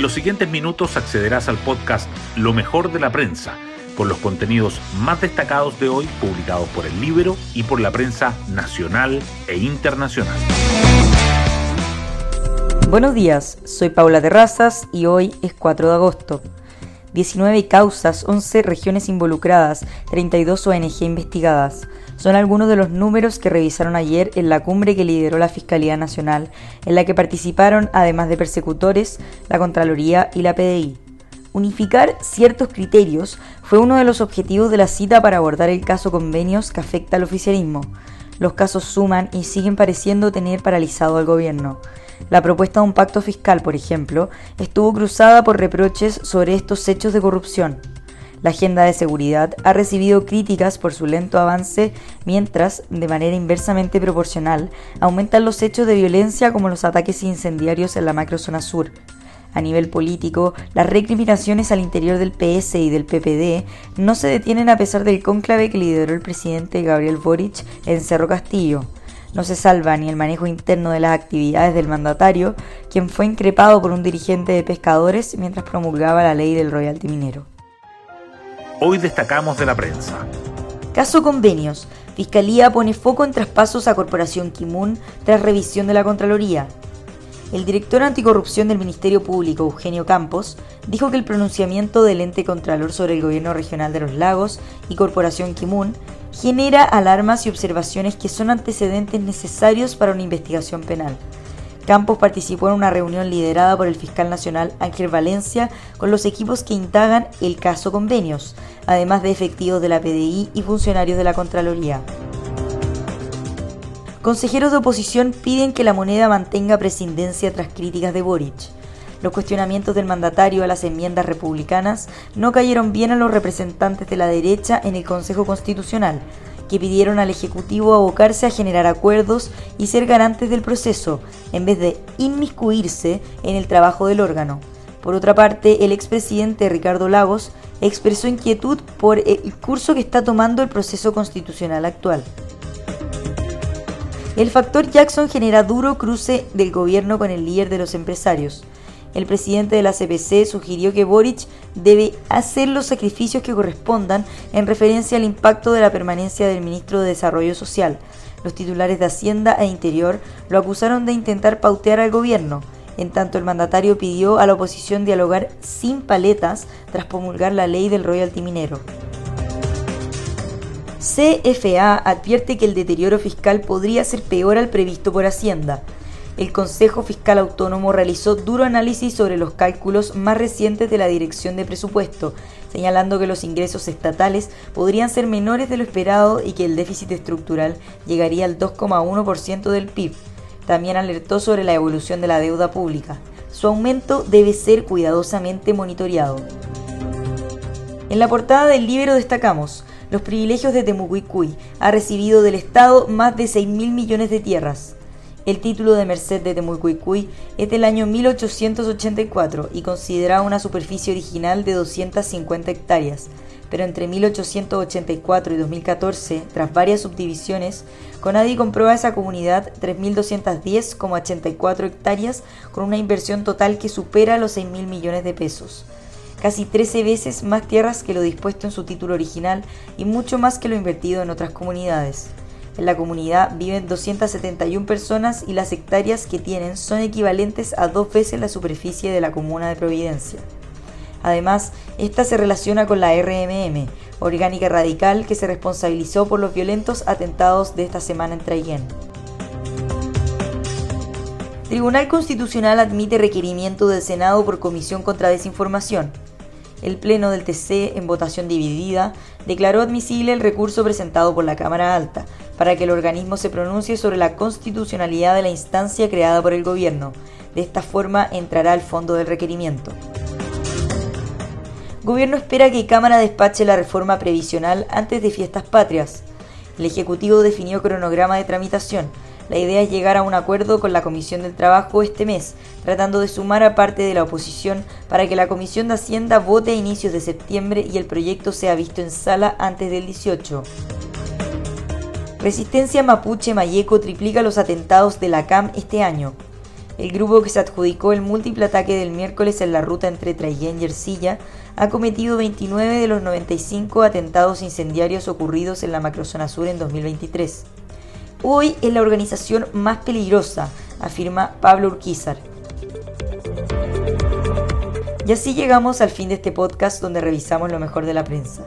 En los siguientes minutos accederás al podcast Lo mejor de la prensa, con los contenidos más destacados de hoy publicados por el libro y por la prensa nacional e internacional. Buenos días, soy Paula Terrazas y hoy es 4 de agosto. 19 causas, 11 regiones involucradas, 32 ONG investigadas. Son algunos de los números que revisaron ayer en la cumbre que lideró la Fiscalía Nacional, en la que participaron, además de persecutores, la Contraloría y la PDI. Unificar ciertos criterios fue uno de los objetivos de la cita para abordar el caso convenios que afecta al oficialismo. Los casos suman y siguen pareciendo tener paralizado al gobierno. La propuesta de un pacto fiscal, por ejemplo, estuvo cruzada por reproches sobre estos hechos de corrupción. La agenda de seguridad ha recibido críticas por su lento avance, mientras, de manera inversamente proporcional, aumentan los hechos de violencia como los ataques incendiarios en la macrozona sur. A nivel político, las recriminaciones al interior del PS y del PPD no se detienen a pesar del cónclave que lideró el presidente Gabriel Boric en Cerro Castillo. No se salva ni el manejo interno de las actividades del mandatario, quien fue increpado por un dirigente de pescadores mientras promulgaba la ley del royalty minero. Hoy destacamos de la prensa. Caso convenios. Fiscalía pone foco en traspasos a Corporación Kimun tras revisión de la Contraloría. El director anticorrupción del Ministerio Público, Eugenio Campos, dijo que el pronunciamiento del ente contralor sobre el gobierno regional de los lagos y Corporación Kimun genera alarmas y observaciones que son antecedentes necesarios para una investigación penal. Campos participó en una reunión liderada por el fiscal nacional Ángel Valencia con los equipos que indagan el caso convenios, además de efectivos de la PDI y funcionarios de la Contraloría. Consejeros de oposición piden que la moneda mantenga presidencia tras críticas de Boric. Los cuestionamientos del mandatario a las enmiendas republicanas no cayeron bien a los representantes de la derecha en el Consejo Constitucional, que pidieron al Ejecutivo abocarse a generar acuerdos y ser garantes del proceso, en vez de inmiscuirse en el trabajo del órgano. Por otra parte, el expresidente Ricardo Lagos expresó inquietud por el curso que está tomando el proceso constitucional actual. El factor Jackson genera duro cruce del gobierno con el líder de los empresarios el presidente de la CPC sugirió que Boric debe hacer los sacrificios que correspondan en referencia al impacto de la permanencia del ministro de Desarrollo Social. Los titulares de Hacienda e Interior lo acusaron de intentar pautear al gobierno. En tanto, el mandatario pidió a la oposición dialogar sin paletas tras promulgar la ley del royalty minero. CFA advierte que el deterioro fiscal podría ser peor al previsto por Hacienda el Consejo Fiscal Autónomo realizó duro análisis sobre los cálculos más recientes de la Dirección de Presupuesto, señalando que los ingresos estatales podrían ser menores de lo esperado y que el déficit estructural llegaría al 2,1% del PIB. También alertó sobre la evolución de la deuda pública. Su aumento debe ser cuidadosamente monitoreado. En la portada del libro destacamos los privilegios de Temucuicuy. Ha recibido del Estado más de 6 mil millones de tierras. El título de Merced de Temucuicuy es del año 1884 y considera una superficie original de 250 hectáreas, pero entre 1884 y 2014, tras varias subdivisiones, Conadi compró a esa comunidad 3.210,84 hectáreas con una inversión total que supera los 6.000 millones de pesos. Casi 13 veces más tierras que lo dispuesto en su título original y mucho más que lo invertido en otras comunidades. En la comunidad viven 271 personas y las hectáreas que tienen son equivalentes a dos veces la superficie de la comuna de Providencia. Además, esta se relaciona con la RMM, orgánica radical que se responsabilizó por los violentos atentados de esta semana en Traiguén. Tribunal Constitucional admite requerimiento del Senado por Comisión contra Desinformación. El Pleno del TC, en votación dividida, declaró admisible el recurso presentado por la Cámara Alta, para que el organismo se pronuncie sobre la constitucionalidad de la instancia creada por el gobierno. De esta forma entrará al fondo del requerimiento. Gobierno espera que Cámara despache la reforma previsional antes de fiestas patrias. El Ejecutivo definió cronograma de tramitación. La idea es llegar a un acuerdo con la Comisión del Trabajo este mes, tratando de sumar a parte de la oposición para que la Comisión de Hacienda vote a inicios de septiembre y el proyecto sea visto en sala antes del 18. Resistencia Mapuche Mayeco triplica los atentados de la CAM este año. el grupo que se adjudicó el múltiple ataque del miércoles en la ruta entre Traiguén y Ercilla ha cometido 29 de los 95 atentados incendiarios ocurridos en la macrozona sur en 2023. Hoy es la organización más peligrosa, afirma Pablo Urquizar. Y así llegamos al fin de este podcast donde revisamos lo mejor de la prensa.